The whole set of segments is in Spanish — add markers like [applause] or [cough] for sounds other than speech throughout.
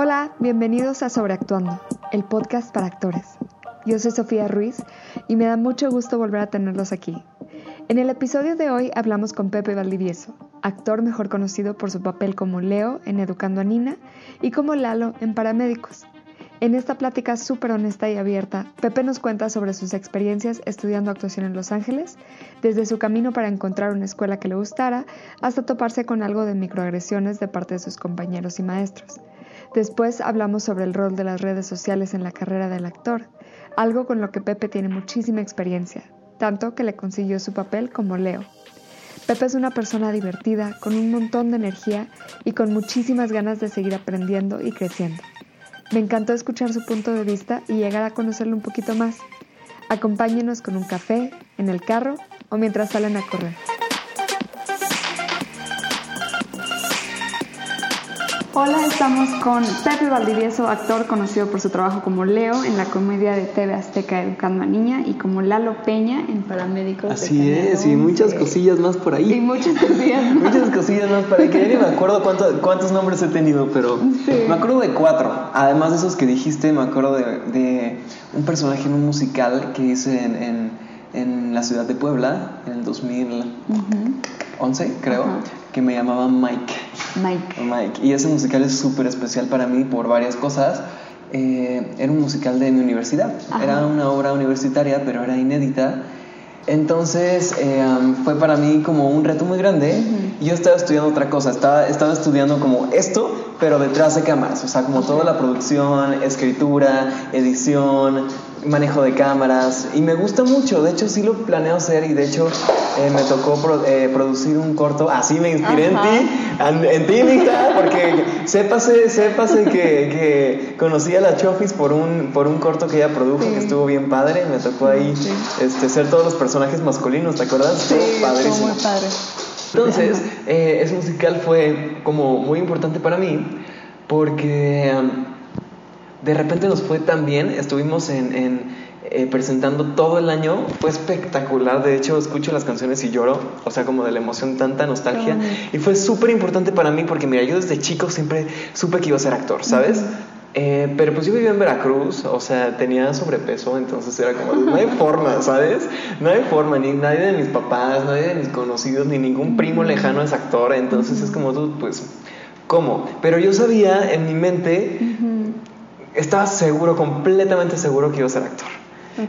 Hola, bienvenidos a Sobreactuando, el podcast para actores. Yo soy Sofía Ruiz y me da mucho gusto volver a tenerlos aquí. En el episodio de hoy hablamos con Pepe Valdivieso, actor mejor conocido por su papel como Leo en Educando a Nina y como Lalo en Paramédicos. En esta plática súper honesta y abierta, Pepe nos cuenta sobre sus experiencias estudiando actuación en Los Ángeles, desde su camino para encontrar una escuela que le gustara, hasta toparse con algo de microagresiones de parte de sus compañeros y maestros. Después hablamos sobre el rol de las redes sociales en la carrera del actor, algo con lo que Pepe tiene muchísima experiencia, tanto que le consiguió su papel como Leo. Pepe es una persona divertida, con un montón de energía y con muchísimas ganas de seguir aprendiendo y creciendo. Me encantó escuchar su punto de vista y llegar a conocerlo un poquito más. Acompáñenos con un café, en el carro o mientras salen a correr. Hola, estamos con Pepe Valdivieso, actor conocido por su trabajo como Leo en la comedia de TV Azteca Educando a Niña y como Lalo Peña en Paramédicos. Así es, y muchas cosillas más por ahí. Y muchas cosillas [laughs] más. muchas cosillas más por ahí, que ya ni me acuerdo cuántos nombres he tenido, pero me acuerdo de cuatro. Además de esos que dijiste, me acuerdo de, un personaje en un musical que hice en, en, la ciudad de Puebla en el 2011, creo, que me llamaba Mike. Mike. Mike. Y ese musical es súper especial para mí por varias cosas. Eh, era un musical de mi universidad. Era una obra universitaria, pero era inédita. Entonces eh, fue para mí como un reto muy grande. y Yo estaba estudiando otra cosa, estaba, estaba estudiando como esto, pero detrás de cámaras, o sea, como toda la producción, escritura, edición, manejo de cámaras y me gusta mucho, de hecho sí lo planeo hacer y de hecho eh, me tocó eh, producir un corto, así me inspiré en ti, en, ti Nita, porque sépase, sépase que, que conocí a la Chofis por un, por un corto que ella produjo que estuvo bien padre, me tocó ahí este, ser todos los personajes masculinos, ¿te acuerdas? Sí, estuvo muy padre. Entonces, [laughs] eh, ese musical fue como muy importante para mí porque de repente nos fue tan bien, estuvimos en, eh, presentando todo el año, fue espectacular, de hecho escucho las canciones y lloro, o sea, como de la emoción, tanta nostalgia, y fue súper importante para mí porque mira, yo desde chico siempre supe que iba a ser actor, ¿sabes? Eh, pero pues yo vivía en Veracruz, o sea, tenía sobrepeso, entonces era como, no hay forma, ¿sabes? No hay forma, ni nadie de mis papás, nadie de mis conocidos, ni ningún primo lejano es actor, entonces es como tú, pues, ¿cómo? Pero yo sabía en mi mente estaba seguro, completamente seguro que iba a ser actor.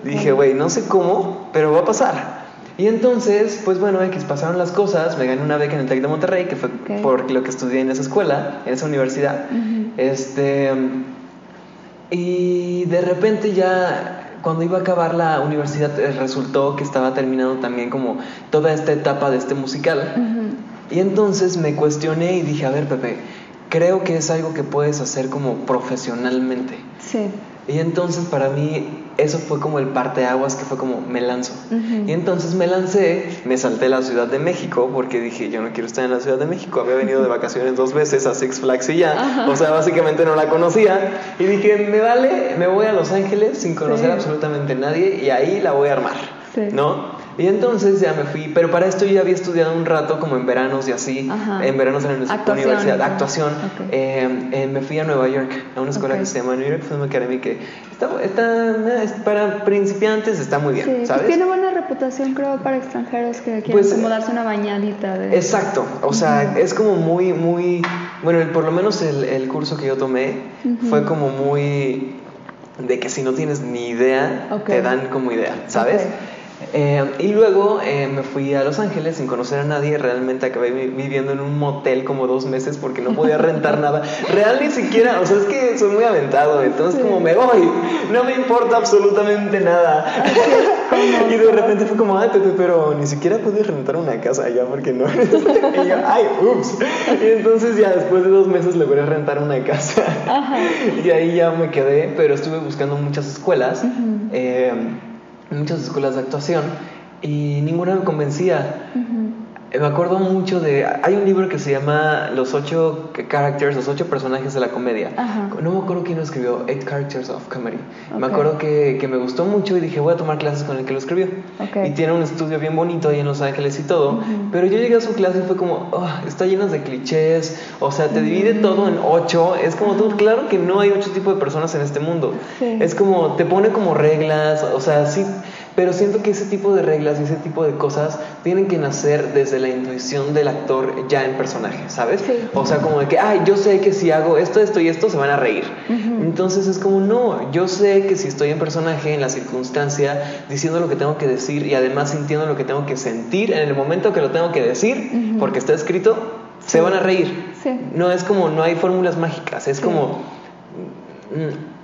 Dije, güey, no sé cómo, pero va a pasar. Y entonces, pues bueno, X pasaron las cosas, me gané una beca en el TEC de Monterrey, que fue por lo que estudié en esa escuela, en esa universidad. Este y de repente ya cuando iba a acabar la universidad eh, resultó que estaba terminando también como toda esta etapa de este musical. Y entonces me cuestioné y dije, a ver, Pepe, creo que es algo que puedes hacer como profesionalmente. Sí. Y entonces para mí eso fue como el parteaguas que fue como me lanzo. Y entonces me lancé, me salté a la Ciudad de México porque dije yo no quiero estar en la Ciudad de México. Había venido de vacaciones dos veces a Six Flags y ya. O sea, básicamente no la conocía. Y dije, me vale, me voy a Los Ángeles sin conocer absolutamente nadie y ahí la voy a armar. Sí. ¿No? Y entonces ya me fui, pero para esto yo ya había estudiado un rato como en veranos y así, en veranos en la universidad, actuación. Eh, eh, me fui a Nueva York, a una escuela que se llama New York Film Academy, que está, está, para principiantes está muy bien, sí, ¿sabes? Tiene buena reputación creo para extranjeros que quieren pues, como darse una bañadita. De... Exacto, o sea, es como muy, muy, bueno, por lo menos el, el curso que yo tomé fue como muy de que si no tienes ni idea, te dan como idea, ¿sabes? Eh, y luego eh, me fui a Los Ángeles sin conocer a nadie. Realmente acabé viviendo en un motel como dos meses porque no podía rentar [laughs] nada. Real ni siquiera, o sea, es que soy muy aventado. Entonces, como me voy, no me importa absolutamente nada. [laughs] y de repente fue como, ay, Pepe, pero ni siquiera pude rentar una casa allá porque no. [laughs] y yo, ay, ups. Y entonces, ya después de dos meses logré rentar una casa. y ahí ya me quedé, pero estuve buscando muchas escuelas muchas escuelas de actuación y ninguna me convencía. Me acuerdo mucho de. Hay un libro que se llama Los ocho characters, los ocho personajes de la comedia. No me acuerdo quién lo escribió, Eight Characters of Comedy. Me acuerdo que, que, me gustó mucho y dije, voy a tomar clases con el que lo escribió. Y tiene un estudio bien bonito ahí en Los Ángeles y todo. Pero yo llegué a su clase y fue como, oh, está lleno de clichés. O sea, te divide todo en ocho. Es como tú, claro que no hay ocho tipos de personas en este mundo. Es como, te pone como reglas. O sea, sí pero siento que ese tipo de reglas y ese tipo de cosas tienen que nacer desde la intuición del actor ya en personaje, ¿sabes? O sea, como de que, ay, yo sé que si hago esto, esto y esto, se van a reír. Entonces es como, no, yo sé que si estoy en personaje, en la circunstancia, diciendo lo que tengo que decir y además sintiendo lo que tengo que sentir en el momento que lo tengo que decir, porque está escrito, se van a reír. No es como, no hay fórmulas mágicas, es como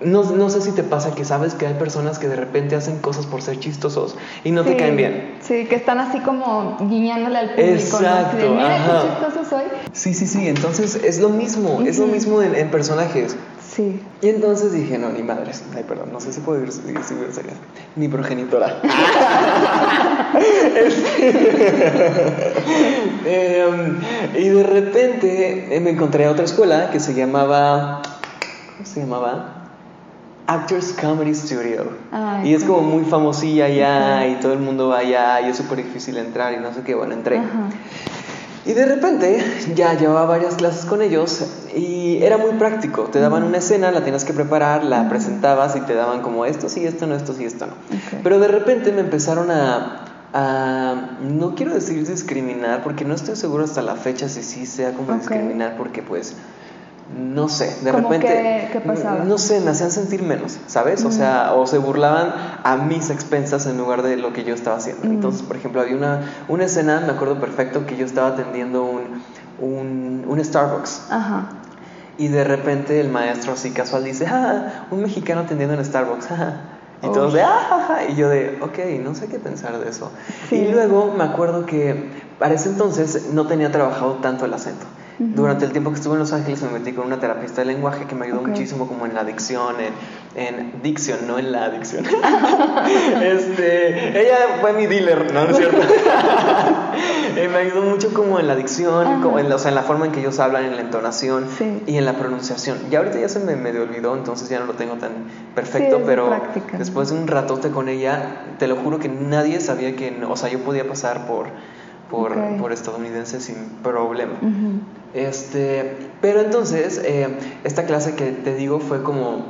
no, no, sé si te pasa que sabes que hay personas que de repente hacen cosas por ser chistosos y no te caen bien. Sí, que están así como guiñándole al público. Exacto. ¿no? Mira qué chistoso soy. Sí, sí, sí. Entonces es lo mismo, es lo mismo en, personajes. Sí. Y entonces dije, no, ni madres. Ay, perdón, no sé si puedo decir Ni progenitora. [laughs] [laughs] [laughs] Em, y de repente eh, me encontré a otra escuela que se llamaba ¿cómo se llamaba? Actors Comedy Studio. y es como muy famosilla allá y todo el mundo va allá y es súper difícil entrar y no sé qué, bueno, entré. Y de repente ya llevaba varias clases con ellos y era muy práctico. Te daban una escena, la tienes que preparar, la presentabas y te daban como esto sí, esto no, esto sí, esto no. Pero de repente me empezaron a, a, no quiero decir discriminar, porque no estoy seguro hasta la fecha si sí sea como discriminar, porque pues no sé, de repente, qué pasaba? no sé, me hacían sentir menos, ¿sabes? O sea, o se burlaban a mis expensas en lugar de lo que yo estaba haciendo. Entonces, por ejemplo, había una, una escena, me acuerdo perfecto, que yo estaba atendiendo un, un, un Starbucks. Ajá. Y de repente el maestro así casual dice, ah, un mexicano atendiendo en Starbucks, Y todos de, ah, y yo de, ok, no sé qué pensar de eso. Y luego me acuerdo que para ese entonces no tenía trabajado tanto el acento. Durante el tiempo que estuve en Los Ángeles me metí con una terapista de lenguaje que me ayudó muchísimo como en la adicción, en, en dicción, no en la adicción. [laughs] este, ella fue mi dealer, no, no es cierto. [laughs] Eh, me ayudó mucho como en la adicción, como en la, o sea, en la forma en que ellos hablan, en la entonación y en la pronunciación. Y ahorita ya se me medio olvidó, entonces ya no lo tengo tan perfecto, pero después de un ratote con ella, te lo juro que nadie sabía que, o sea, yo podía pasar por por, por estadounidenses sin problema. este, pero entonces, eh, esta clase que te digo fue como,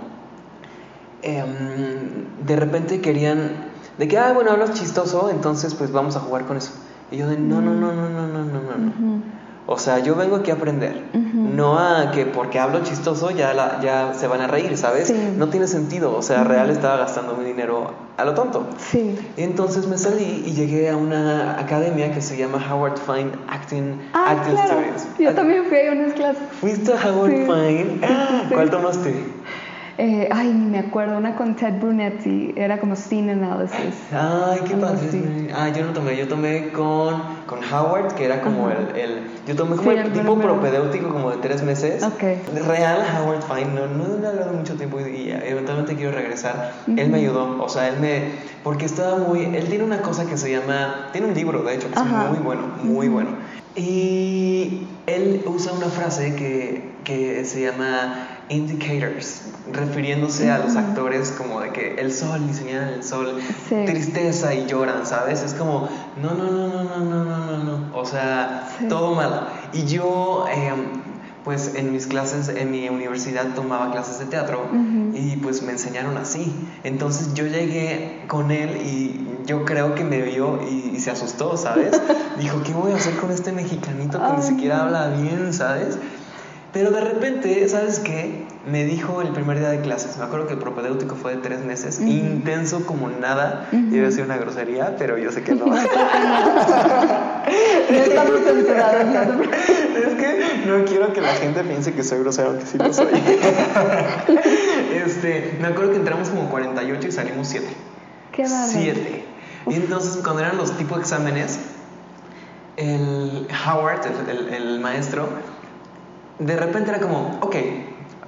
em, de repente querían, de que, ah, bueno, hablas chistoso, entonces pues vamos a jugar con eso. Y yo de, no, no, no, no, no, no, no, no. O sea, yo vengo aquí a aprender, no a que porque hablo chistoso ya, la, ya se van a reír, ¿sabes? No tiene sentido, o sea, real estaba gastando mi dinero a lo tonto. Sí. Entonces me salí y llegué a una academia que se llama Howard Fine Acting, ah, Acting Studios. Yo también fui a unas clases. ¿Fuiste a Howard Fine? ¿Cuál tomaste? Eh, ay, me acuerdo, una con Ted Brunetti, era como Scene Analysis. Ay, qué padre. Ah, yo no tomé, yo tomé con, con Howard, que era como el, el, Yo tomé como el tipo propedéutico como de tres meses. Ok. Real Howard Fine, no, no he hablado mucho tiempo y, eventualmente quiero regresar. Él me ayudó, o sea, él me. Porque estaba muy. Él tiene una cosa que se llama. Tiene un libro, de hecho, que es muy bueno, muy bueno. Y él usa una frase que, que se llama indicators, refiriéndose a los actores como de que el sol y señalan el sol, tristeza y lloran, ¿sabes? Es como, no, no, no, no, no, no, no, no, no, o sea, todo mal. Y yo, em, pues en mis clases, en mi universidad tomaba clases de teatro y pues me enseñaron así. Entonces yo llegué con él y yo creo que me vio y, se asustó, ¿sabes? [laughs] Dijo, ¿qué voy a hacer con este mexicanito que ni siquiera habla bien, ¿sabes? Pero de repente, ¿sabes qué? Me dijo el primer día de clases, me acuerdo que el propedéutico fue de tres meses, intenso como nada, uh -huh. iba a decir una grosería, pero yo sé que no. [laughs] no estamos censurados. es que no quiero que la gente piense que soy grosero, aunque sí lo soy. [laughs] este, me acuerdo que entramos como 48 y salimos 7. Qué 7. Y entonces cuando eran los tipos de exámenes, el Howard, el, el, el maestro, de repente era como, ok,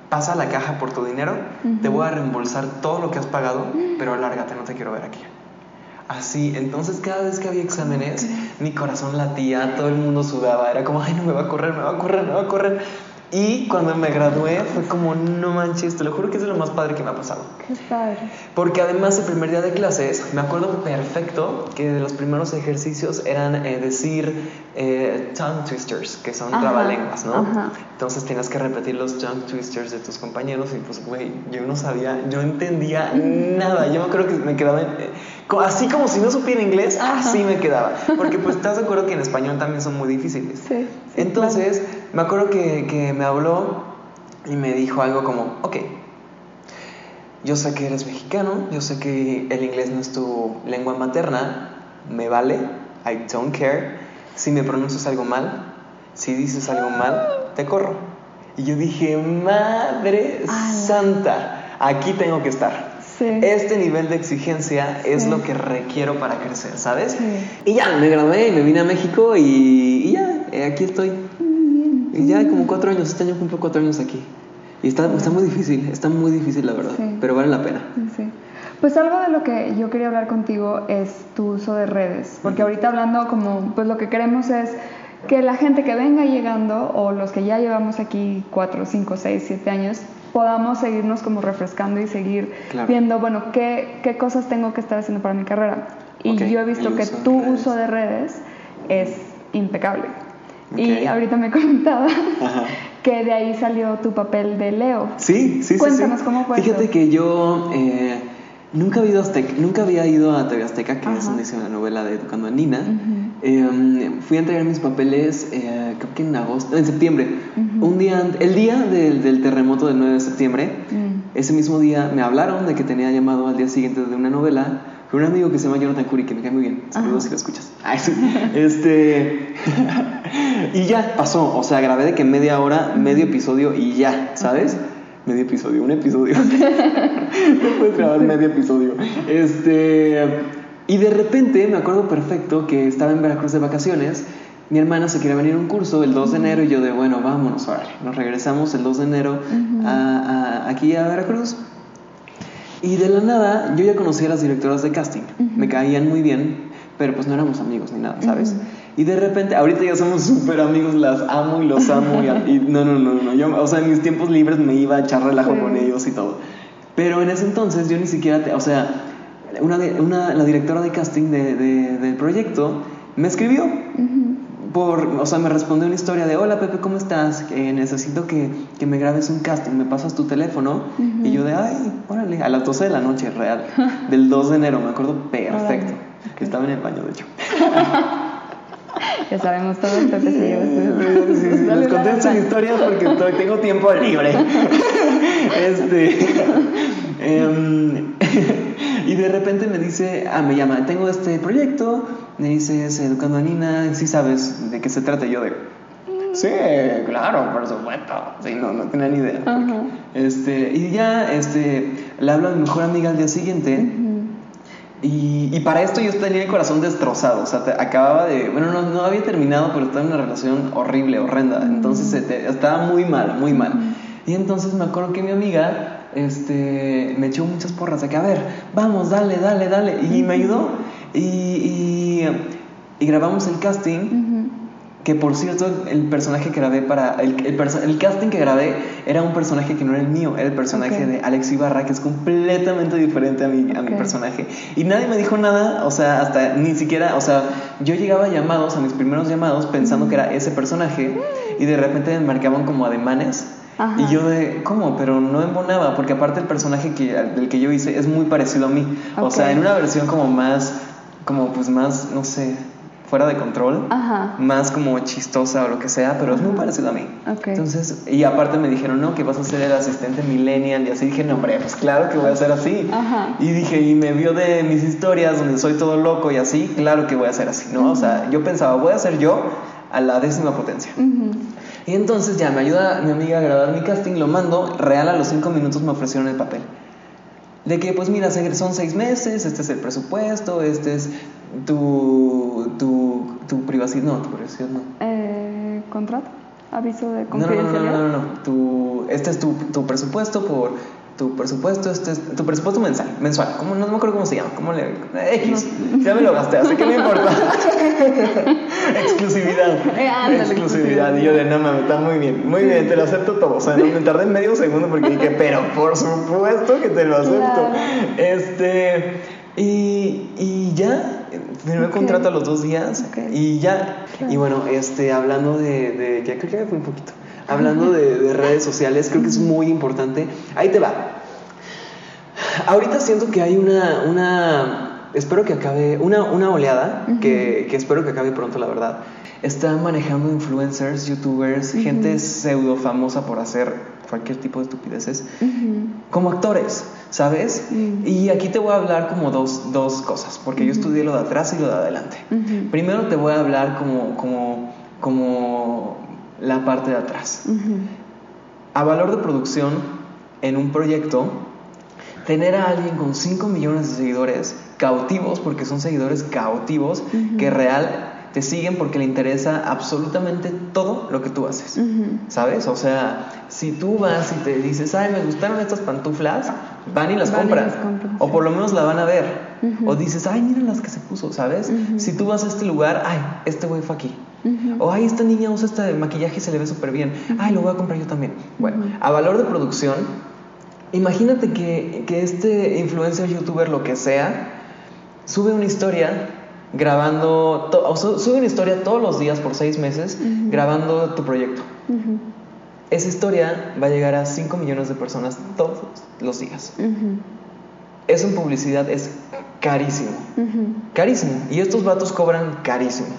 pasa la caja por tu dinero, te voy a reembolsar todo lo que has pagado, pero lárgate, no te quiero ver aquí. Así, entonces cada vez que había exámenes, mi corazón latía, todo el mundo sudaba, era como, ay, no me va a correr, me va a correr, me va a correr. Y cuando me gradué fue como, no manches, te lo juro que es de lo más padre que me ha pasado. Qué padre. Porque además el primer día de clases, me acuerdo perfecto que de los primeros ejercicios eran eh, decir eh, tongue twisters, que son Ajá, trabalenguas, ¿no? ajá. Entonces tienes que repetir los tongue twisters de tus compañeros y pues, güey, yo no sabía, yo entendía nada. Yo acuerdo que me quedaba, en- eh, así como si no supiera inglés, así me quedaba. Porque pues estás de acuerdo que en español también son muy difíciles. Sí. sí, Entonces, me acuerdo que, que me habló y me dijo algo como, ok, yo sé que eres mexicano, yo sé que el inglés no es tu lengua materna, me vale, I don't care. Si me pronuncias algo mal, si dices algo mal, te corro. Y yo dije, madre Ala. santa, aquí tengo que estar. Sí. Este nivel de exigencia es Sí. lo que requiero para crecer, ¿sabes? Sí. Y ya, me gradué y me vine a México y, y ya, eh, aquí estoy. Y ya como cuatro años, este año cumplo cuatro años aquí. Y está, está muy difícil, está muy difícil la verdad, Sí. pero vale la pena. Sí. Pues algo de lo que yo quería hablar contigo es tu uso de redes, porque ahorita hablando como, pues lo que queremos es que la gente que venga llegando o los que ya llevamos aquí cuatro, cinco, seis, siete años, podamos seguirnos como refrescando y seguir Claro. viendo, bueno, qué, qué cosas tengo que estar haciendo para mi carrera. Y Ok, yo he visto el que uso tu redes. uso de redes es impecable. Y ahorita me [laughs] comentaba Ajá. que de ahí salió tu papel de Leo. Sí, sí, sí. Cuéntanos, sí. ¿cómo fue Fíjate eso? que yo eh, nunca, había ido a Azteca, nunca había ido a TV Azteca, que es donde hice la novela de Educando a Nina. Eh, fui a entregar mis papeles, eh, creo que en agosto, en septiembre. Un día, el día del, del terremoto del 9 de septiembre, Mm. ese mismo día me hablaron de que tenía llamado al día siguiente de una novela con un amigo que se llama Jonathan Curi, que me cae muy bien. Saludos si lo escuchas. [laughs] Ay, sí. Este. [laughs] y ya pasó. O sea, grabé de que media hora, medio episodio y ya, ¿sabes? Medio episodio, un episodio. [laughs] no puedes grabar medio episodio. Este. Y de repente me acuerdo perfecto que estaba en Veracruz de vacaciones. Mi hermana se quería venir a un curso el 2 de enero y yo de, bueno, vámonos, órale. Nos regresamos el 2 de enero a- a- aquí a Veracruz. Y de la nada, yo ya conocía a las directoras de casting. Ujú. Me caían muy bien, pero pues no éramos amigos ni nada, ¿sabes? Ujú. Y de repente, ahorita ya somos súper amigos, las amo y los amo. Y, y [laughs] no, no, no, no. Yo, o sea, en mis tiempos libres me iba a echar relajo Sí. con ellos y todo. Pero en ese entonces yo ni siquiera, te- o sea, una, una, la directora de casting de- de- del proyecto me escribió Ujú. Por, o sea, me respondió una historia de, hola Pepe, ¿cómo estás? Que necesito que, que me grabes un casting, me pasas tu teléfono. Y yo de, ay, órale, a las 12 de la noche, real, del 2 de enero, me acuerdo perfecto. Ok. Estaba en el baño, de hecho. [laughs] Ya sabemos todo el Pepe se lleva Sí, sí, sí, les conté estas historias porque tengo tiempo libre. [laughs] Este. [laughs] em, y de repente me dice, ah, me llama, tengo este proyecto, me dices Educando a Nina, sí sabes de qué se trata, yo de. Sí, claro, por supuesto. Sí, no, no tenía ni idea. Ajá. Este, y ya, este, le hablo a mi mejor amiga al día siguiente. Y, y para esto yo tenía el corazón destrozado, o sea, te- acababa de, bueno, no, no había terminado, pero estaba en una relación horrible, horrenda, entonces te- estaba muy mal, muy mal. Y entonces me acuerdo que mi amiga este, me echó muchas porras de que, a ver, vamos, dale, dale, dale, y me ayudó. Y, y, y grabamos el casting, que por cierto, el personaje que grabé para. El, el, el casting que grabé era un personaje que no era el mío, era el personaje de Alex Ibarra, que es completamente diferente a mi, a mi personaje. Y nadie me dijo nada, o sea, hasta ni siquiera. O sea, yo llegaba a llamados, a mis primeros llamados, pensando que era ese personaje, y de repente me marcaban como ademanes. Ajá. Y yo de, ¿cómo? Pero no embonaba, porque aparte el personaje que, del que yo hice es muy parecido a mí. O sea, en una versión como más, como pues más, no sé, fuera de control Ajá. más como chistosa o lo que sea, pero es muy parecido a mí. Entonces, y aparte me dijeron, no, que vas a ser el asistente millennial, y así dije, no, hombre, pues claro que voy a ser así. Ajá. Y dije, y me vio de mis historias donde soy todo loco y así, claro que voy a ser así, ¿no? O sea, yo pensaba, voy a ser yo a la décima potencia. Ujú. Y entonces ya me ayuda mi amiga a grabar mi casting, lo mando, real a los cinco minutos me ofrecieron el papel. De que, pues mira, son seis meses, este es el presupuesto, este es tu, tu, tu privacidad, no, tu privacidad no. Eh, ¿Contrato? ¿Aviso de No, no, no, no, confidencialidad? no, no, no. Tu, este es tu, tu presupuesto por tu presupuesto, este es tu presupuesto mensual, mensual, ¿cómo, no, me acuerdo cómo se llama, ¿cómo le, X, ya me lo gasté, así que no importa. [laughs] exclusividad, eh, exclusividad, y yo de no mames, está muy bien, muy bien, te lo acepto todo, o sea, no, me tardé medio segundo porque dije, pero por supuesto que te lo acepto, este, y, y ya, firmé el contrato a los dos días, y ya, y bueno, este, hablando de, de que creo que fue un poquito, hablando de, redes sociales, creo que es muy importante. Ahí te va. Ahorita siento que hay una, una espero que acabe, una, una oleada, que, que, espero que acabe pronto, la verdad. Están manejando influencers, youtubers, gente pseudo famosa por hacer cualquier tipo de estupideces, como actores, ¿sabes? Y aquí te voy a hablar como dos, dos cosas, porque yo estudié lo de atrás y lo de adelante. Primero te voy a hablar como, como, como la parte de atrás. A valor de producción, en un proyecto, tener a alguien con 5 millones de seguidores cautivos, porque son seguidores cautivos, que real te siguen porque le interesa absolutamente todo lo que tú haces. ¿Sabes? O sea, si tú vas y te dices, ay, me gustaron estas pantuflas, van y las, compran. O por lo menos la van a ver. O dices, ay, mira las que se puso, ¿sabes? Si tú vas a este lugar, ay, este güey fue aquí. O, ay, esta niña usa este maquillaje y se le ve súper bien. Ay, lo voy a comprar yo también. Bueno, a valor de producción, imagínate que, que este influencer, youtuber, lo que sea, sube una historia grabando, o sube una historia todos los días por seis meses grabando tu proyecto. Esa historia va a llegar a 5 millones de personas todos los días. Eso en publicidad es carísimo. Carísimo. Y estos vatos cobran carísimo.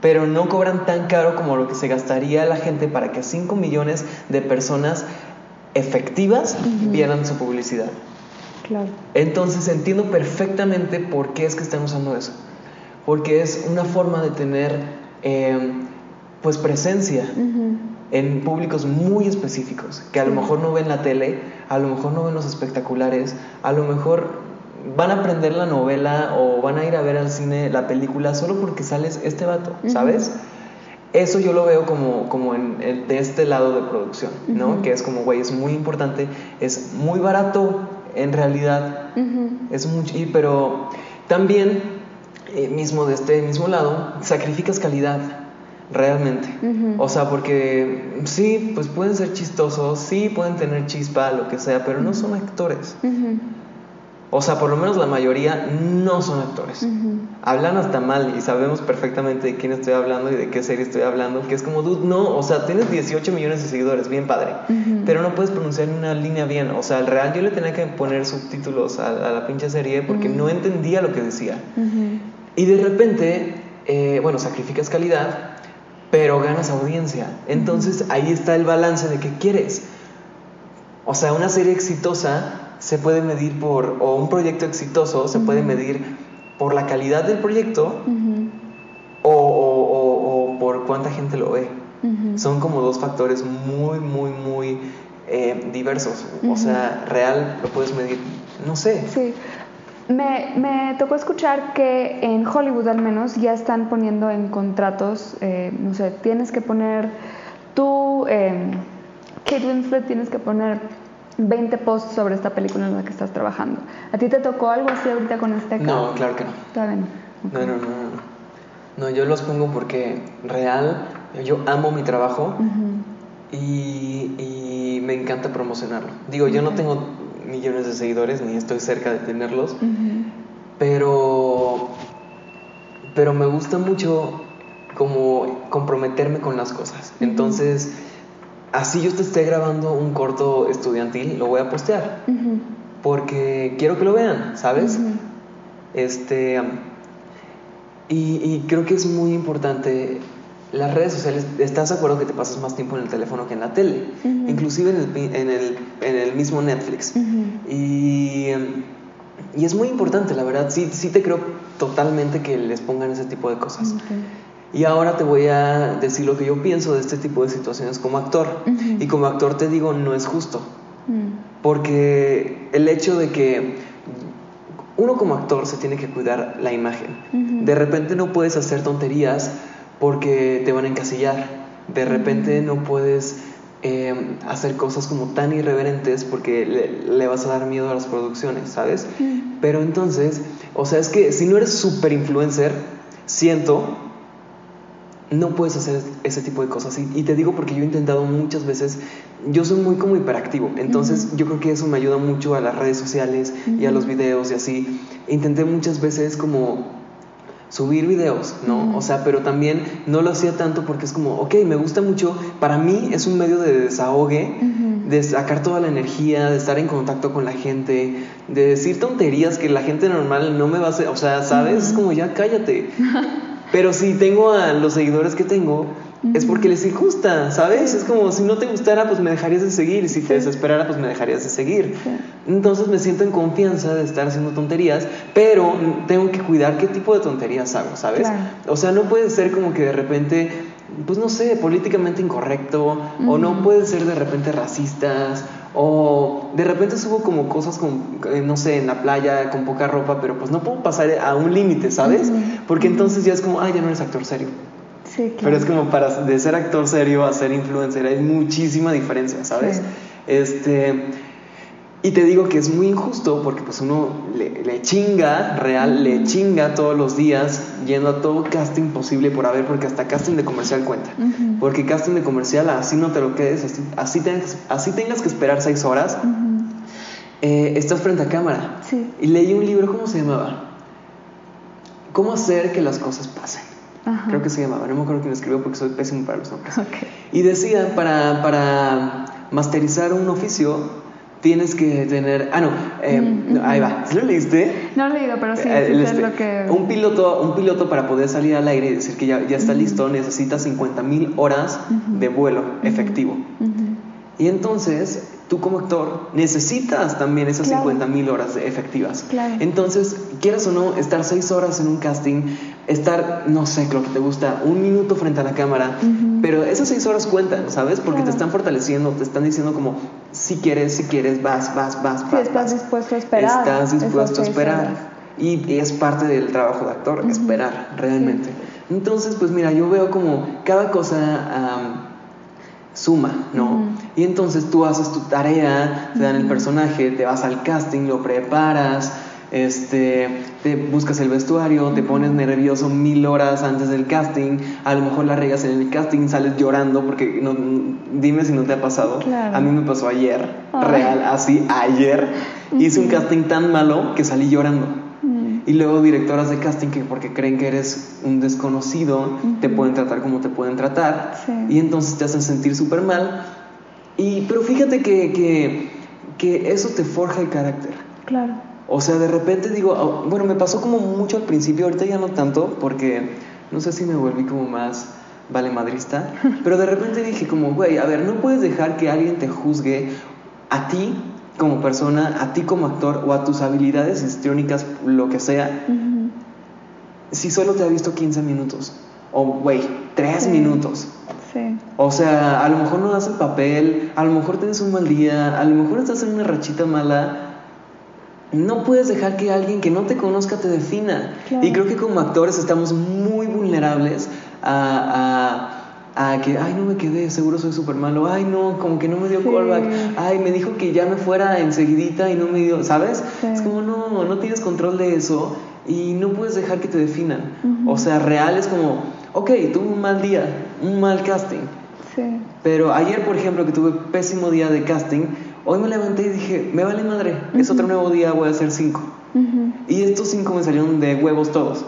Pero no cobran tan caro como lo que se gastaría la gente para que 5 millones de personas efectivas vieran su publicidad. Claro. Entonces entiendo perfectamente por qué es que están usando eso. Porque es una forma de tener eh, pues presencia en públicos muy específicos, que a lo mejor no ven la tele, a lo mejor no ven los espectaculares, a lo mejor van a aprender la novela o van a ir a ver al cine la película solo porque sales este vato, ¿sabes? Eso yo lo veo como, como en, de este lado de producción, ¿no? Que es como, güey, es muy importante, es muy barato en realidad, es mucho, pero también, eh, mismo de este mismo lado, sacrificas calidad realmente. O sea, porque sí, pues pueden ser chistosos, sí pueden tener chispa, lo que sea, pero no son actores. O sea, por lo menos la mayoría no son actores. Hablan hasta mal y sabemos perfectamente de quién estoy hablando y de qué serie estoy hablando. Que es como, dude, no, o sea, tienes 18 millones de seguidores, bien padre. Pero no puedes pronunciar una línea bien. O sea, al real yo le tenía que poner subtítulos a, la pinche serie porque no entendía lo que decía. Y de repente, eh, bueno, sacrificas calidad pero ganas audiencia. Entonces ahí está el balance de qué quieres. O sea, una serie exitosa se puede medir por, o un proyecto exitoso se puede medir por la calidad del proyecto o, o, por cuánta gente lo ve. Son como dos factores muy, muy, muy eh, diversos. O sea, real lo puedes medir, no sé. Sí. Me, me, tocó escuchar que en Hollywood al menos ya están poniendo en contratos, eh, no sé, tienes que poner tú, eh, Kate Winslet, tienes que poner 20 posts sobre esta película en la que estás trabajando. ¿A ti te tocó algo así ahorita con este? No, claro que no. Todavía no. No, no, no, no. No, yo los pongo porque real, yo amo mi trabajo y, y, me encanta promocionarlo. Digo, yo no tengo millones de seguidores, ni estoy cerca de tenerlos, pero, pero me gusta mucho como comprometerme con las cosas. Entonces, así yo te esté grabando un corto estudiantil, lo voy a postear, porque quiero que lo vean, ¿sabes? Este, y, y creo que es muy importante las redes sociales, ¿estás de acuerdo que te pasas más tiempo en el teléfono que en la tele? Inclusive en el, en, el, en el, mismo Netflix. y, y, es muy importante, la verdad, sí, sí te creo totalmente que les pongan ese tipo de cosas. Y ahora te voy a decir lo que yo pienso de este tipo de situaciones como actor. Y como actor te digo, no es justo. Porque el hecho de que uno como actor se tiene que cuidar la imagen. De repente no puedes hacer tonterías porque te van a encasillar. De repente no puedes eh, hacer cosas como tan irreverentes porque le, vas a dar miedo a las producciones, ¿sabes? Pero entonces, o sea, es que si no eres super influencer, siento, no puedes hacer ese tipo de cosas. Y, te digo porque yo he intentado muchas veces, yo soy muy como hiperactivo, entonces yo creo que eso me ayuda mucho a las redes sociales y a los videos y así. Intenté muchas veces como subir videos, ¿no? O sea, pero también no lo hacía tanto porque es como, ok, me gusta mucho, para mí es un medio de desahogue, de sacar toda la energía, de estar en contacto con la gente, de decir tonterías que la gente normal no me va a hacer, o sea, ¿sabes? Es como, ya cállate. [laughs] pero si tengo a los seguidores que tengo, es porque les gusta, ¿sabes? Es como si no te gustara, pues me dejarías de seguir, y si te desesperara, pues me dejarías de seguir. Entonces me siento en confianza de estar haciendo tonterías, pero tengo que cuidar qué tipo de tonterías hago, ¿sabes? O sea, no puede ser como que de repente, pues no sé, políticamente incorrecto, o no puede ser de repente racistas, o de repente subo como cosas con, eh, no sé, en la playa con poca ropa, pero pues no puedo pasar a un límite, ¿sabes? Porque entonces ya es como, ay, ya no eres actor serio. Pero es como para de ser actor serio a ser influencer hay muchísima diferencia, ¿sabes? Este y te digo que es muy injusto porque pues uno le, chinga, real, le chinga todos los días yendo a todo casting posible por haber, porque hasta casting de comercial cuenta. Porque casting de comercial así no te lo quedes, así, así, tengas, así tengas que esperar seis horas, eh, estás frente a cámara. Y leí un libro, ¿cómo se llamaba? ¿Cómo hacer que las cosas pasen? creo que se llamaba, no me acuerdo quién lo escribió porque soy pésimo para los nombres. Y decía, para, para masterizar un oficio tienes que tener, ah no, eh, ahí va, ¿lo leíste? No lo he leído, pero sí, eh, este, lo que... Un piloto, un piloto para poder salir al aire y decir que ya, ya está listo necesita 50 mil horas de vuelo efectivo. Y entonces tú como actor necesitas también esas 50 mil horas efectivas. Entonces, quieras o no, estar seis horas en un casting, estar, no sé, lo que te gusta, un minuto frente a la cámara, pero esas seis horas cuentan, ¿sabes? Porque te están fortaleciendo, te están diciendo como, si quieres, si quieres, vas, vas, vas, vas. estás dispuesto a esperar. Estás dispuesto a esperar. Y es parte del trabajo de actor, esperar, realmente. Entonces, pues mira, yo veo como cada cosa suma, ¿no? Y entonces tú haces tu tarea, te dan el personaje, te vas al casting, lo preparas, este, te buscas el vestuario, te pones nervioso mil horas antes del casting, a lo mejor la regas en el casting, sales llorando porque no, dime si no te ha pasado. A mí me pasó ayer, real, así, ayer. Hice un casting tan malo que salí llorando. Y luego directoras de casting que porque creen que eres un desconocido, te pueden tratar como te pueden tratar. Y entonces te hacen sentir súper mal. Y, pero fíjate que, que, que, eso te forja el carácter. Claro. O sea, de repente digo, bueno, me pasó como mucho al principio, ahorita ya no tanto, porque no sé si me volví como más vale madrista, [laughs] pero de repente dije como, güey, a ver, no puedes dejar que alguien te juzgue a ti como persona, a ti como actor o a tus habilidades histriónicas, lo que sea, si solo te ha visto 15 minutos o, güey, 3 minutos. Sí. O sea, a lo mejor no das el papel, a lo mejor tienes un mal día, a lo mejor estás en una rachita mala. No puedes dejar que alguien que no te conozca te defina. Y creo que como actores estamos muy vulnerables a a que, ay, no me quedé, seguro soy súper malo, ay, no, como que no me dio callback, ay, me dijo que ya me fuera enseguidita y no me dio, ¿sabes? Es como, no, no tienes control de eso y no puedes dejar que te definan. O sea, real es como, ok, tuve un mal día, un mal casting. Sí. Pero ayer, por ejemplo, que tuve pésimo día de casting, hoy me levanté y dije, me vale madre, es otro nuevo día, voy a hacer cinco. Y estos cinco me salieron de huevos todos.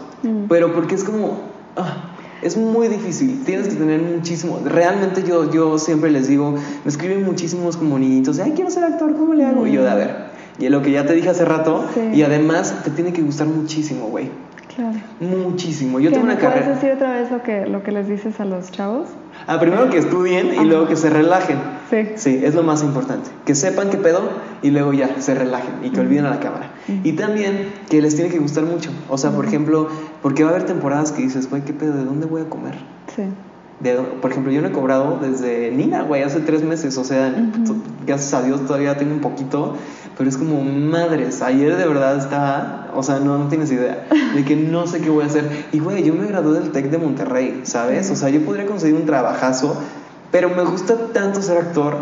Pero porque es como, ah, es muy difícil, tienes que tener muchísimo. Realmente yo, yo siempre les digo, me escriben muchísimos como niñitos, ay, quiero ser actor, ¿cómo le hago? Y yo, de a ver, y lo que ya te dije hace rato, y además te tiene que gustar muchísimo, güey. Claro. Muchísimo. Yo tengo una carrera. ¿Puedes decir otra vez lo que, lo que les dices a los chavos? Ah, primero que estudien y luego que se relajen. Sí. Sí, es lo más importante. Que sepan qué pedo y luego ya se relajen y que olviden a la cámara. Y también que les tiene que gustar mucho. O sea, por ejemplo, porque va a haber temporadas que dices, güey, qué pedo, ¿de dónde voy a comer? Sí. De, por ejemplo, yo no he cobrado desde Nina, güey, hace tres meses. O sea, gracias a Dios todavía tengo un poquito pero es como madres. Ayer de verdad estaba, o sea, no, no tienes idea, de que no sé qué voy a hacer. Y güey, yo me gradué del TEC de Monterrey, ¿sabes? O sea, yo podría conseguir un trabajazo pero me gusta tanto ser actor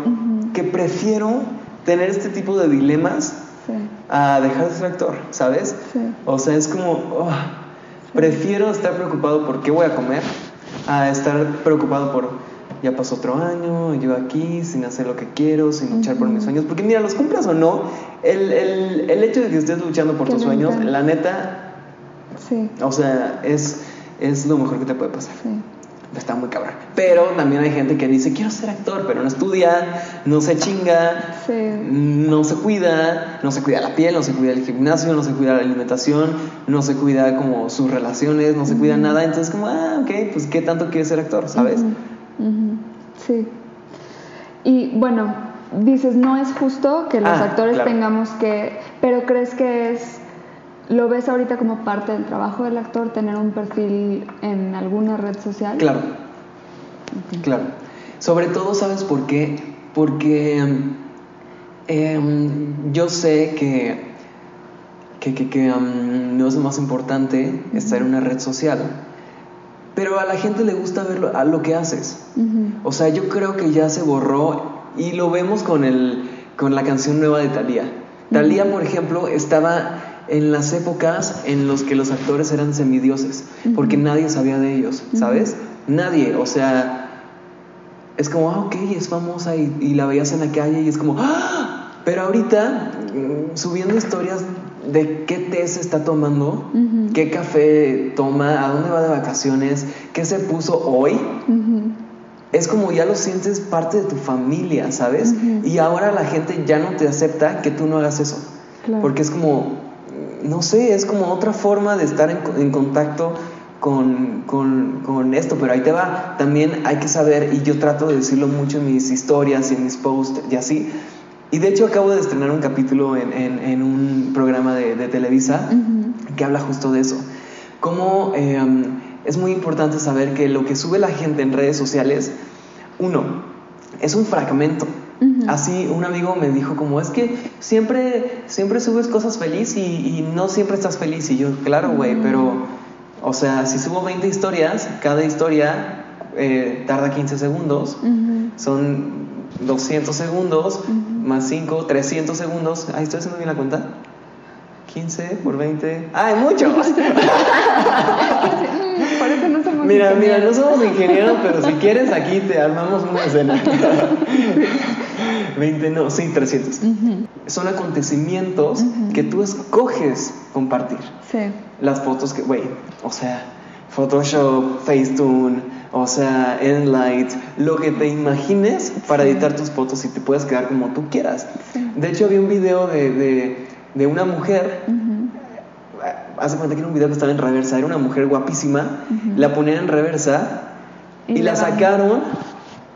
que prefiero tener este tipo de dilemas a dejar de ser actor, ¿sabes? O sea, es como, oh, prefiero estar preocupado por qué voy a comer a estar preocupado por, ya pasó otro año, yo aquí, sin hacer lo que quiero, sin luchar por mis sueños. Porque mira, los cumplas o no, el, el, el hecho de que estés luchando por tus sueños, la neta, sí. o sea, es, es lo mejor que te puede pasar. Sí está muy cabrón. Pero también hay gente que dice, quiero ser actor, pero no estudia, no se chinga, no se cuida, no se cuida la piel, no se cuida el gimnasio, no se cuida la alimentación, no se cuida como sus relaciones, no se cuida nada. Entonces como, ah, ok, pues qué tanto quiere ser actor, ¿sabes? Sí. Y bueno, dices, no es justo que los ah, actores tengamos que, pero crees que es ¿Lo ves ahorita como parte del trabajo del actor tener un perfil en alguna red social? Claro. Claro. Sobre todo, ¿sabes por qué? Porque em, yo sé que, que, no es lo más importante estar en una red social, pero a la gente le gusta ver a lo que haces. O sea, yo creo que ya se borró y lo vemos con, el, con la canción nueva de Thalía. Thalía, por ejemplo, estaba en las épocas en las que los actores eran semidioses, porque nadie sabía de ellos, ¿sabes? Nadie, o sea, es como, ah, ok, es famosa y, la veías en la calle y es como, ah, pero ahorita mm, subiendo historias de qué té se está tomando, qué café toma, a dónde va de vacaciones, qué se puso hoy. Es como ya lo sientes parte de tu familia, ¿sabes? Y ahora la gente ya no te acepta que tú no hagas eso. Porque es como, no sé, es como otra forma de estar en, contacto con, esto, pero ahí te va. También hay que saber, y yo trato de decirlo mucho en mis historias y en mis posts y así. Y de hecho acabo de estrenar un capítulo en, un programa de, Televisa que habla justo de eso. Cómo em, es muy importante saber que lo que sube la gente en redes sociales, uno, es un fragmento Así un amigo me dijo como, es que siempre, siempre subes cosas feliz y, no siempre estás feliz. Y yo, claro, güey, pero, o sea, si subo 20 historias, cada historia eh, tarda 15 segundos, son 200 segundos, más 5, 300 segundos. Ahí estoy haciendo bien la cuenta. 15 por 20. ¡Ay, muchos! [laughs] Mira, mira, no somos ingenieros, pero si [laughs] quieres aquí te armamos una escena. [laughs] 20, no, sí, 300. Son acontecimientos que tú escoges compartir. Sí. Las fotos que, güey, o sea, Photoshop, Facetune, o sea, Enlight, lo que te imagines para editar tus fotos y te puedes quedar como tú quieras. De hecho, había un video de, de, una mujer hace cuenta que era un video que estaba en reversa, era una mujer guapísima, la ponían en reversa y, la sacaron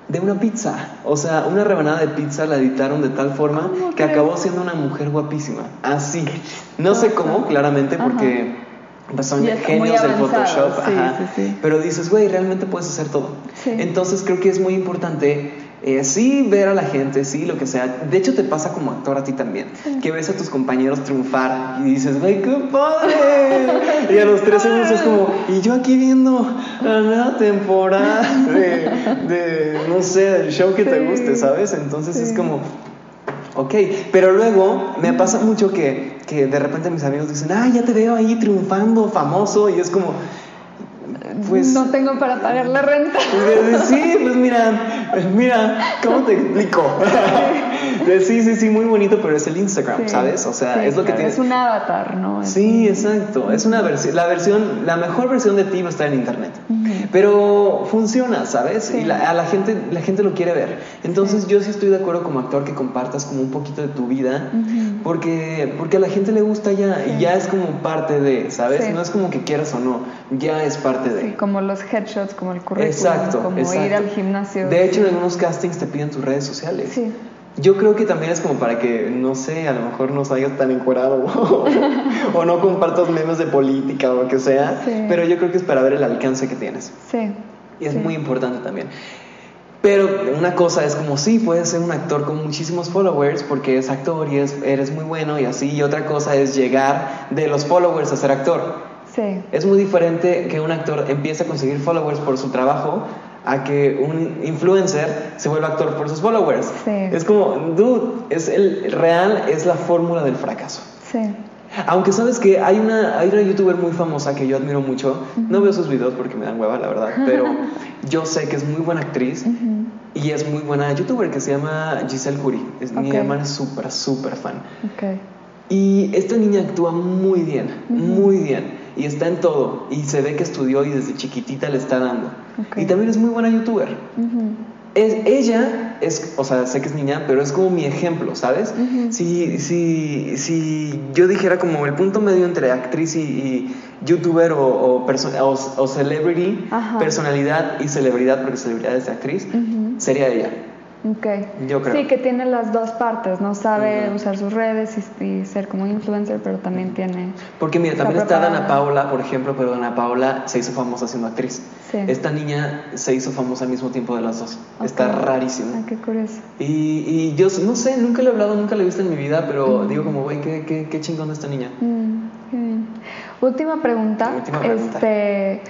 de una pizza. O sea, una rebanada de pizza la editaron de tal forma que acabó siendo una mujer guapísima. Así. No sé cómo, claramente, porque son genios del Photoshop. Pero dices, güey, realmente puedes hacer todo. Entonces creo que es muy importante eh, sí ver a la gente, sí, lo que sea. De hecho, te pasa como actor a ti también, que ves a tus compañeros triunfar y dices, ¡ay, qué padre! [laughs] y a los tres años es como, y yo aquí viendo la nueva temporada de, no sé, del show que te guste, ¿sabes? Entonces es como, ok, pero luego me pasa mucho que, que de repente mis amigos dicen, ¡ay, ya te veo ahí triunfando, famoso! Y es como, pues no tengo para pagar la renta. Sí, pues mira, mira, ¿cómo te explico? [laughs] Sí, sí, sí, muy bonito, pero es el Instagram, ¿sabes? O sea, es lo que tiene. Es un avatar, ¿no? sí, exacto. Es una versión, la versión, la mejor versión de ti va a estar en internet. Pero funciona, ¿sabes? Y a la gente, la gente lo quiere ver. Entonces yo sí estoy de acuerdo como actor que compartas como un poquito de tu vida, porque, porque a la gente le gusta ya y ya es como parte de, ¿sabes? No es como que quieras o no, ya es parte de. Sí, como los headshots, como el currículum, exacto, como ir al gimnasio. De hecho, en algunos castings te piden tus redes sociales. Sí. Yo creo que también es como para que, no sé, a lo mejor no salgas tan encuerado [laughs] o, no compartas memes de política o lo que sea, pero yo creo que es para ver el alcance que tienes. Sí. Y es muy importante también. Pero una cosa es como, sí, puedes ser un actor con muchísimos followers porque es actor y eres muy bueno y así, y otra cosa es llegar de los followers a ser actor. Sí. Es muy diferente que un actor empiece a conseguir followers por su trabajo a que un influencer se vuelva actor por sus followers. Sí. Es como, dude, es el real es la fórmula del fracaso. Sí. Aunque sabes que hay una, hay una youtuber muy famosa que yo admiro mucho, no veo sus videos porque me dan hueva, la verdad, pero [laughs] yo sé que es muy buena actriz y es muy buena youtuber que se llama Giselle Curie. Es, Mi hermana es súper, súper fan. Ok. Y esta niña actúa muy bien, muy bien. Y está en todo. Y se ve que estudió y desde chiquitita le está dando. Y también es muy buena youtuber. Es, ella es, o sea, sé que es niña, pero es como mi ejemplo, ¿sabes? Si, si, si yo dijera como el punto medio entre actriz y, y youtuber o, o, o- o celebrity, Ajá. personalidad y celebridad, porque celebridad es de actriz, sería ella. Ok. Yo creo. Sí, que tiene las dos partes, ¿no? Sabe usar sus redes y, y ser como influencer, pero también tiene... Porque mira, también Está Dana. Paola, por ejemplo, pero Dana Paola se hizo famosa siendo actriz. Sí. Esta niña se hizo famosa al mismo tiempo de las dos. Está rarísimo. Ay, qué curioso. Y, y yo no sé, nunca le he hablado, nunca le he visto en mi vida, pero digo como, güey, qué, qué, qué chingón de esta niña. Mm, qué bien. Última pregunta. Última pregunta. Este,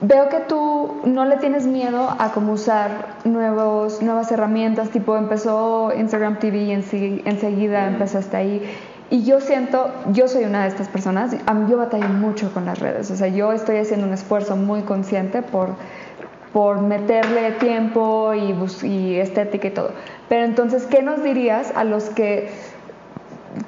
veo que tú no le tienes miedo a como usar nuevos, nuevas herramientas, tipo empezó Instagram TV y ense- enseguida Mm. empezaste ahí. Y yo siento, yo soy una de estas personas, a mí yo batallo mucho con las redes, o sea, yo estoy haciendo un esfuerzo muy consciente por, por meterle tiempo y estética y todo. Pero entonces, ¿qué nos dirías a los que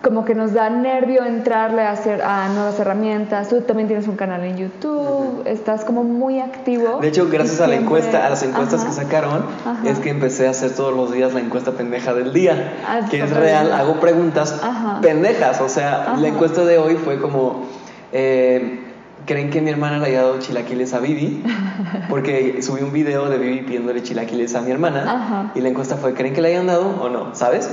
como que nos da nervio entrarle a hacer a nuevas herramientas. Tú también tienes un canal en YouTube, estás como muy activo. De hecho, gracias a la encuesta, a las encuestas Ajá. que sacaron, Ajá. es que empecé a hacer todos los días la encuesta pendeja del día, Ah, que es real, bien. hago preguntas Ajá. pendejas, o sea, la encuesta de hoy fue como, eh, ¿creen que mi hermana le haya dado chilaquiles a Vivi? Porque subí un video de Vivi pidiéndole chilaquiles a mi hermana, Ajá. y la encuesta fue, ¿creen que le hayan dado o no? ¿Sabes?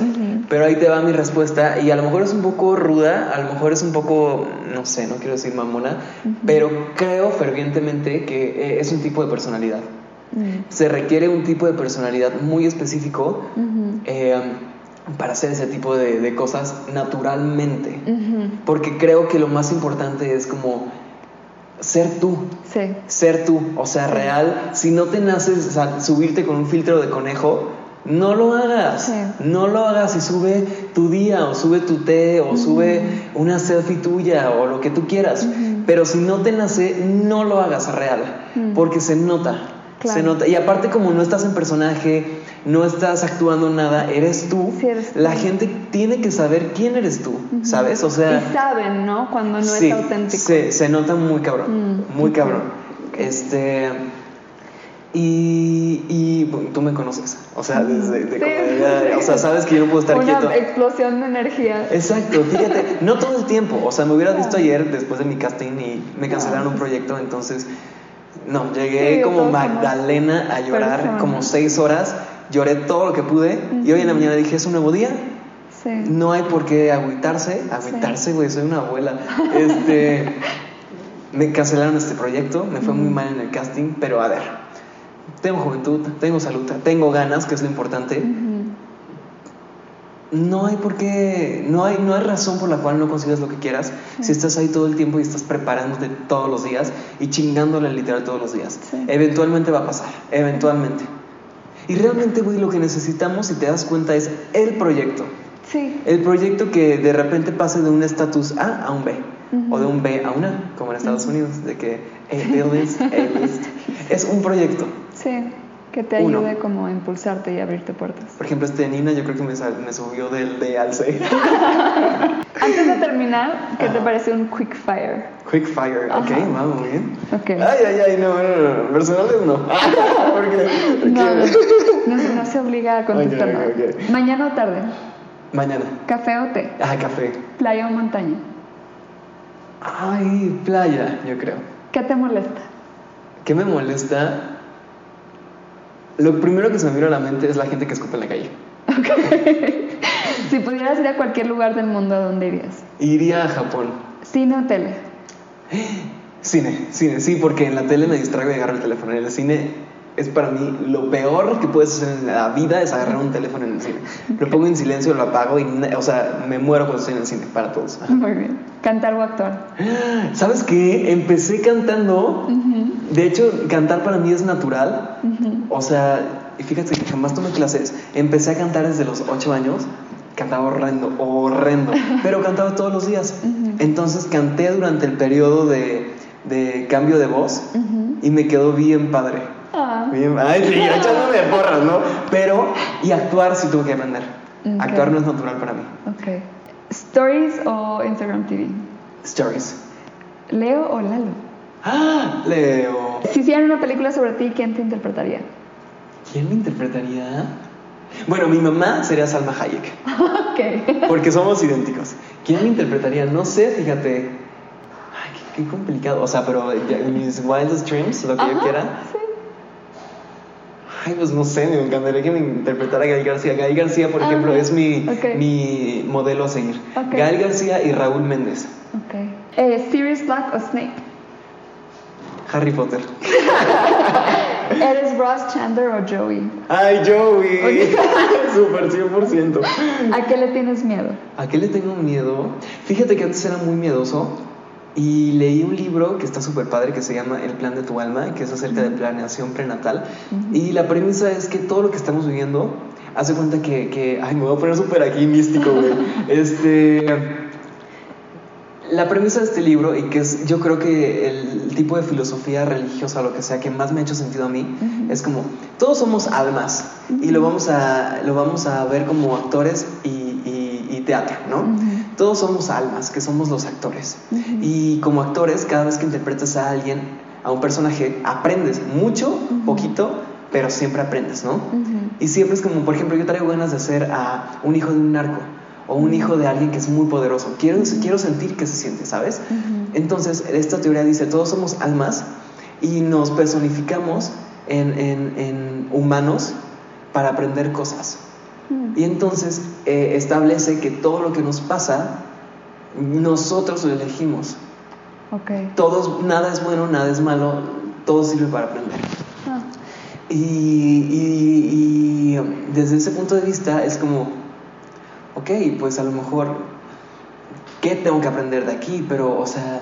Pero ahí te va mi respuesta y a lo mejor es un poco ruda, a lo mejor es un poco, no sé, no quiero decir mamona, pero creo fervientemente que eh, es un tipo de personalidad. Mm. Se requiere un tipo de personalidad muy específico eh, para hacer ese tipo de, de cosas naturalmente. Porque creo que lo más importante es como ser tú, Sí. ser tú, o sea, real. Si no te naces o sea, subirte con un filtro de conejo, no lo hagas. Sí. No lo hagas y sube tu día o sube tu té o sube una selfie tuya o lo que tú quieras. Pero si no te nace, no lo hagas real, porque se nota. Claro. Se nota. Y aparte como no estás en personaje, no estás actuando nada, eres tú. Sí, eres tú. La gente tiene que saber quién eres tú, ¿sabes? O sea, y saben, ¿no? Cuando no sí, es auténtico. Se, se nota muy cabrón, Mm, muy cabrón. Este. Y, y bueno, tú me conoces, o sea, desde de Sí. o sea, sabes que yo no puedo estar [laughs] Una quieto. explosión de energía. Exacto, fíjate, no todo el tiempo, o sea, me hubiera visto ayer después de mi casting y me cancelaron un proyecto, entonces, no, llegué Sí, como Magdalena a llorar personas. como seis horas, lloré todo lo que pude y hoy en la mañana dije, es un nuevo día, Sí. no hay por qué agüitarse, agüitarse, güey, soy una abuela. Este, me cancelaron este proyecto, me fue muy mal en el casting, pero a ver, tengo juventud, tengo salud, tengo ganas, que es lo importante. No hay por qué, no hay, no hay razón por la cual no consigas lo que quieras si estás ahí todo el tiempo y estás preparándote todos los días y chingándole literal todos los días. Eventualmente va a pasar, eventualmente. Y realmente, güey, lo que necesitamos, si te das cuenta, es el proyecto. Sí. El proyecto que de repente pase de un estatus A a un B, o de un B a un A, como en Estados Unidos, de que A-list, A-list. [laughs] Es un proyecto. Sí. Que te Uno. ayude como a impulsarte y abrirte puertas. Por ejemplo, este de Nina, yo creo que me, me subió del D al C. Antes de terminar, ¿qué te parece un quick fire? Quick fire, ok, Ajá. va muy bien. Ok. Ay, ay, ay, no, no, no, personales no. [laughs] ¿Por qué? ¿Por No, qué? no, no, no se obliga a contestar Ok, nada. ok, ok. Mañana o tarde, Mañana. café o té, Ah, café. playa o montaña. Ay, playa, yo creo. ¿Qué te molesta? ¿Qué me molesta? Lo primero que se me vino a la mente es la gente que escupe en la calle. [laughs] Si pudieras ir a cualquier lugar del mundo, ¿a dónde irías? Iría a Japón. ¿Cine o tele? [gasps] Cine, cine, sí, porque en la tele me distraigo y agarro el teléfono. En el cine es para mí lo peor que puedes hacer en la vida es agarrar un teléfono en el cine. Lo pongo en silencio, lo apago y, o sea, me muero cuando estoy en el cine, para todos. Muy bien. ¿Cantar o actuar? ¿Sabes qué? Empecé cantando. De hecho, cantar para mí es natural. O sea, fíjate que jamás tomé clases. Empecé a cantar desde los 8 años. Cantaba horrendo, horrendo. [laughs] pero cantaba todos los días. Entonces canté durante el periodo de, de cambio de voz y me quedó bien padre. Ay, sí, echándome porras, ¿no? Pero, y actuar sí tuve que aprender. Actuar no es natural para mí. Ok. ¿Stories o Instagram TV? Stories. ¿Leo o Lalo? ¡Ah! Leo. Si hicieran una película sobre ti, ¿quién te interpretaría? ¿Quién me interpretaría? Bueno, mi mamá sería Salma Hayek. ok. [laughs] Porque somos idénticos. ¿Quién me interpretaría? No sé, fíjate. Ay, qué, complicado. O sea, pero mis wildest dreams, lo que yo quiera. Sí. Ay, pues no sé, me encantaría que me interpretara Gael García. Gael García, por ejemplo, es mi, mi modelo a seguir. Gael García y Raúl Méndez. Okay. Eh, ¿Sirius Black o Snape? Harry Potter. [laughs] ¿Eres Ross Chandler o Joey? Ay, Joey. Super [laughs] 100%. ¿A qué le tienes miedo? ¿A qué le tengo miedo? Fíjate que antes era muy miedoso y leí un libro que está súper padre que se llama El plan de tu alma, que es acerca de planeación prenatal. Y la premisa es que todo lo que estamos viviendo, hace cuenta que, que ay, me voy a poner súper aquí místico, güey. [laughs] este, la premisa de este libro, y que es yo creo que el tipo de filosofía religiosa lo que sea que más me ha hecho sentido a mí, es como, todos somos almas y lo vamos a, lo vamos a ver como actores y, y, y teatro, ¿no? Todos somos almas, que somos los actores. Y como actores, cada vez que interpretas a alguien, a un personaje, aprendes mucho, poquito, pero siempre aprendes, ¿no? Y siempre es como, por ejemplo, yo traigo ganas de hacer a un hijo de un narco o un hijo de alguien que es muy poderoso. Quiero, quiero sentir que se siente, ¿sabes? Entonces, esta teoría dice, todos somos almas y nos personificamos en, en humanos para aprender cosas. Y entonces eh, establece que todo lo que nos pasa, nosotros lo elegimos. Okay. Todos, nada es bueno, nada es malo, todo sirve para aprender. Ah. Y, y, desde ese punto de vista es como, ok, pues a lo mejor, ¿qué tengo que aprender de aquí? Pero, o sea,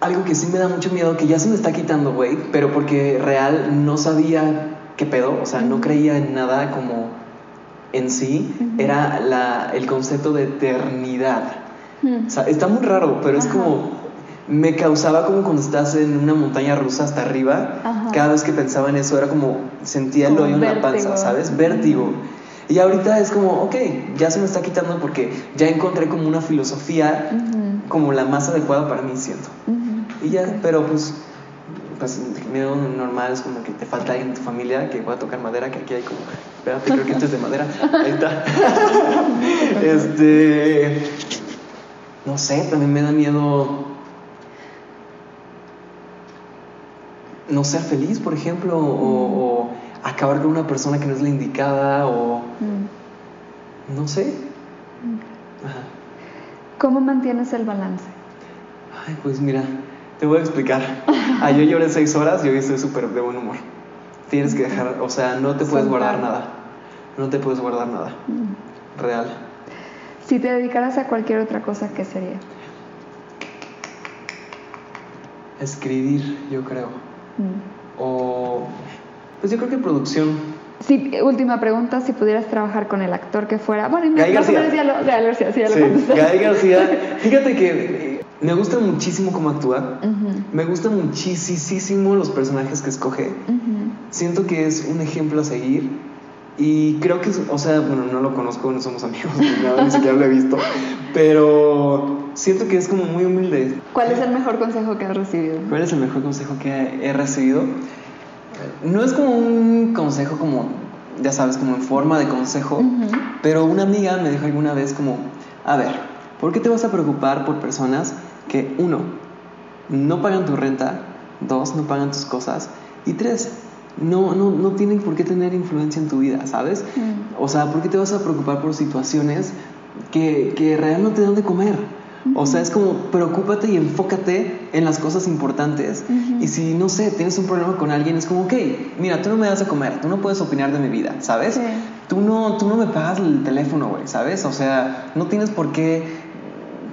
algo que sí me da mucho miedo, que ya se me está quitando, güey, pero porque real no sabía qué pedo, o sea, no creía en nada como en sí era la, el concepto de eternidad. O sea, está muy raro, pero es como me causaba como cuando estás en una montaña rusa hasta arriba, cada vez que pensaba en eso era como sentía el hoyo en la panza, ¿sabes? Vértigo. Y ahorita es como, ok, ya se me está quitando porque ya encontré como una filosofía como la más adecuada para mí, siento. Y ya, pero pues pues miedo normal es como que te falta alguien en tu familia que pueda tocar madera, que aquí hay como, espérate, creo que esto es de madera, ahí está. [laughs] este, no sé, también me da miedo no ser feliz, por ejemplo, o, acabar con una persona que no es la indicada, o mm. no sé. ¿Cómo mantienes el balance? Ay, pues mira, te voy a explicar. Ah, yo lloré seis horas y hoy estoy súper de buen humor. Tienes que dejar, o sea, no te puedes guardar nada. No te puedes guardar nada. Mm. Real. Si te dedicaras a cualquier otra cosa, ¿qué sería? Escribir, yo creo. Mm. O, pues yo creo que producción. Sí, última pregunta, si pudieras trabajar con el actor que fuera... Bueno, Gael García. Ya lo, ya sí, ya lo sí, Gael García. [laughs] Fíjate que me gusta muchísimo cómo actúa. Me gustan muchísimo los personajes que escoge. Siento que es un ejemplo a seguir. Y creo que, o sea, bueno, no lo conozco, no somos amigos, [laughs] ni siquiera lo he visto. Pero siento que es como muy humilde. ¿Cuál es el mejor consejo que has recibido? ¿Cuál es el mejor consejo que he recibido? No es como un consejo como, ya sabes, como en forma de consejo. Pero una amiga me dijo alguna vez como, a ver, ¿por qué te vas a preocupar por personas que uno, no pagan tu renta, dos, no pagan tus cosas y tres, no, no, no tienen por qué tener influencia en tu vida, ¿sabes? Mm. O sea, ¿por qué te vas a preocupar por situaciones que, que realmente no te dan de comer? O sea, es como preocúpate y enfócate en las cosas importantes. Y si, no sé, tienes un problema con alguien, es como, ok, mira, tú no me das a comer, tú no puedes opinar de mi vida, ¿sabes? Tú, no, tú no me pagas el teléfono, güey, ¿sabes? O sea, no tienes por qué,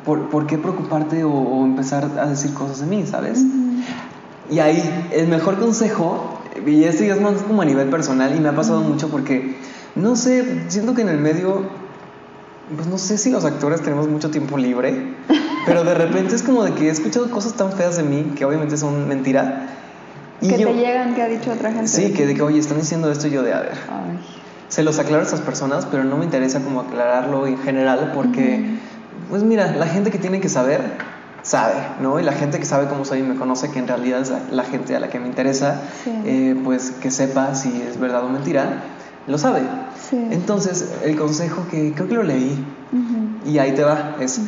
por, qué preocuparte o, empezar a decir cosas de mí, ¿sabes? Y ahí, el mejor consejo, y esto ya es más como a nivel personal, y me ha pasado mucho porque, no sé, siento que en el medio pues no sé si los actores tenemos mucho tiempo libre, [laughs] pero de repente es como de que he escuchado cosas tan feas de mí que obviamente son mentira. Y que te llegan, que ha dicho otra gente. Sí, que de que, oye, están diciendo esto y yo de, a ver. Se los aclaro a esas personas, pero no me interesa como aclararlo en general porque, pues mira, la gente que tiene que saber, sabe, ¿no? Y la gente que sabe cómo soy y me conoce, que en realidad es la, gente a la que me interesa, eh, pues que sepa si es verdad o mentira, lo sabe. Entonces, el consejo que creo que lo leí, y ahí te va, es,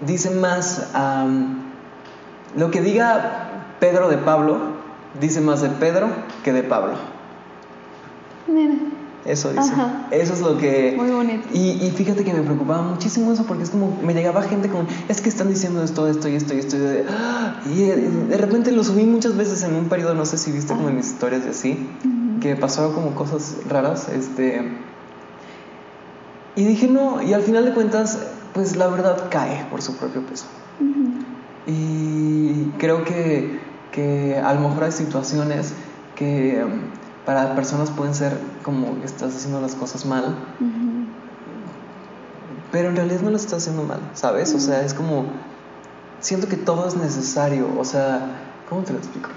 dice más, lo que diga Pedro de Pablo, dice más de Pedro que de Pablo. Mira. Eso dice. Eso es lo que... Muy bonito. Y, fíjate que me preocupaba muchísimo eso porque es como, me llegaba gente con, es que están diciendo esto, esto y esto y esto. Y de, y de repente lo subí muchas veces en un periodo, no sé si viste como en mis historias de así que pasaron como cosas raras, este... Y dije, no, y al final de cuentas, pues la verdad cae por su propio peso. Y creo que, que, a lo mejor hay situaciones que para personas pueden ser como que estás haciendo las cosas mal, pero en realidad no lo estás haciendo mal, ¿sabes? O sea, es como, siento que todo es necesario, o sea, ¿cómo te lo explico?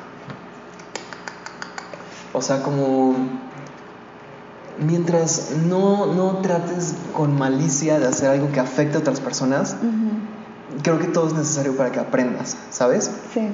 O sea, como mientras no, no trates con malicia de hacer algo que afecte a otras personas, creo que todo es necesario para que aprendas, ¿sabes? Sí.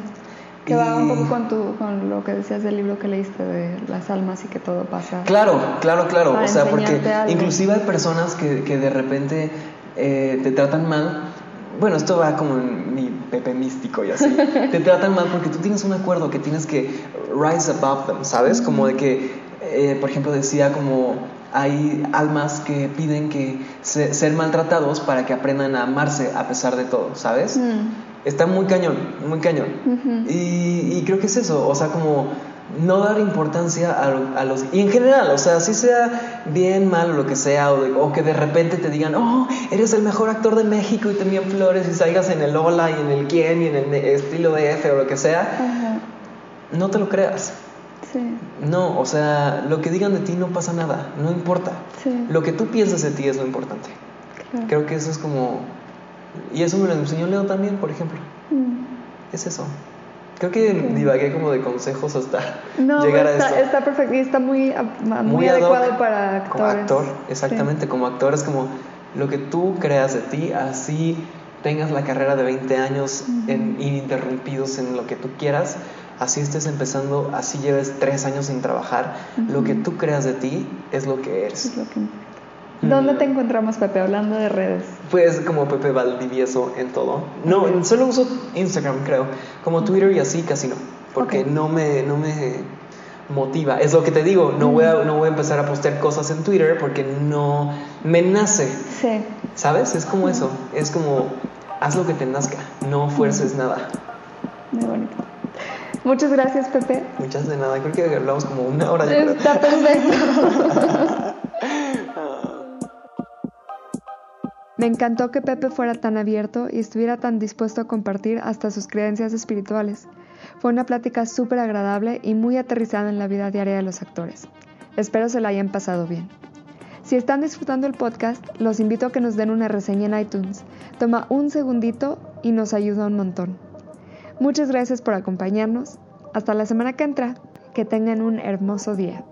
Que va un poco con, tu, lo que decías del libro que leíste de las almas y que todo pasa. Claro, claro, claro. O sea, porque inclusive hay personas que, que de repente eh, te tratan mal. Bueno, esto va como en mi Pepe místico y así. [laughs] te tratan mal porque tú tienes un acuerdo que tienes que rise above them, ¿sabes? Como de que, eh, por ejemplo, decía como hay almas que piden que ser maltratados para que aprendan a amarse a pesar de todo, ¿sabes? Mm. Está muy cañón, muy cañón. y, y creo que es eso, o sea, como no dar importancia a, los... Y en general, o sea, si sea bien, mal o lo que sea, o, que de repente te digan, oh, eres el mejor actor de México y te envían flores y salgas en el hola y en el quién y en el estilo de F o lo que sea, no te lo creas. Sí. No, o sea, lo que digan de ti no pasa nada, no importa. Lo que tú piensas de ti es lo importante. Creo que eso es como... Y eso me lo enseñó Leo también, por ejemplo. Mm. Es eso. Creo que divagué como de consejos hasta [laughs] llegar a esto. Está perfecto y está muy, muy, adecuado para actores. Como actor, exactamente, como actor es como lo que tú creas de ti, así tengas la carrera de 20 años ininterrumpidos en lo que tú quieras, así estés empezando, así lleves 3 años sin trabajar, lo que tú creas de ti es lo que eres. Es lo que ¿Dónde te encontramos, Pepe, hablando de redes? Pues como Pepe Valdivieso en todo. No, solo uso Instagram, creo. Como Twitter y así casi no. Porque no, me, no me motiva. Es lo que te digo, no, voy a, no voy a empezar a postear cosas en Twitter porque no me nace. Sí. ¿Sabes? Es como eso. Es como, haz lo que te nazca, no fuerces nada. Muy bonito. Muchas gracias, Pepe. Muchas de nada. Creo que hablamos como una hora. Está perfecto. [laughs] Me encantó que Pepe fuera tan abierto y estuviera tan dispuesto a compartir hasta sus creencias espirituales. Fue una plática súper agradable y muy aterrizada en la vida diaria de los actores. Espero se la hayan pasado bien. Si están disfrutando el podcast, los invito a que nos den una reseña en iTunes. Toma un segundito y nos ayuda un montón. Muchas gracias por acompañarnos. Hasta la semana que entra. Que tengan un hermoso día.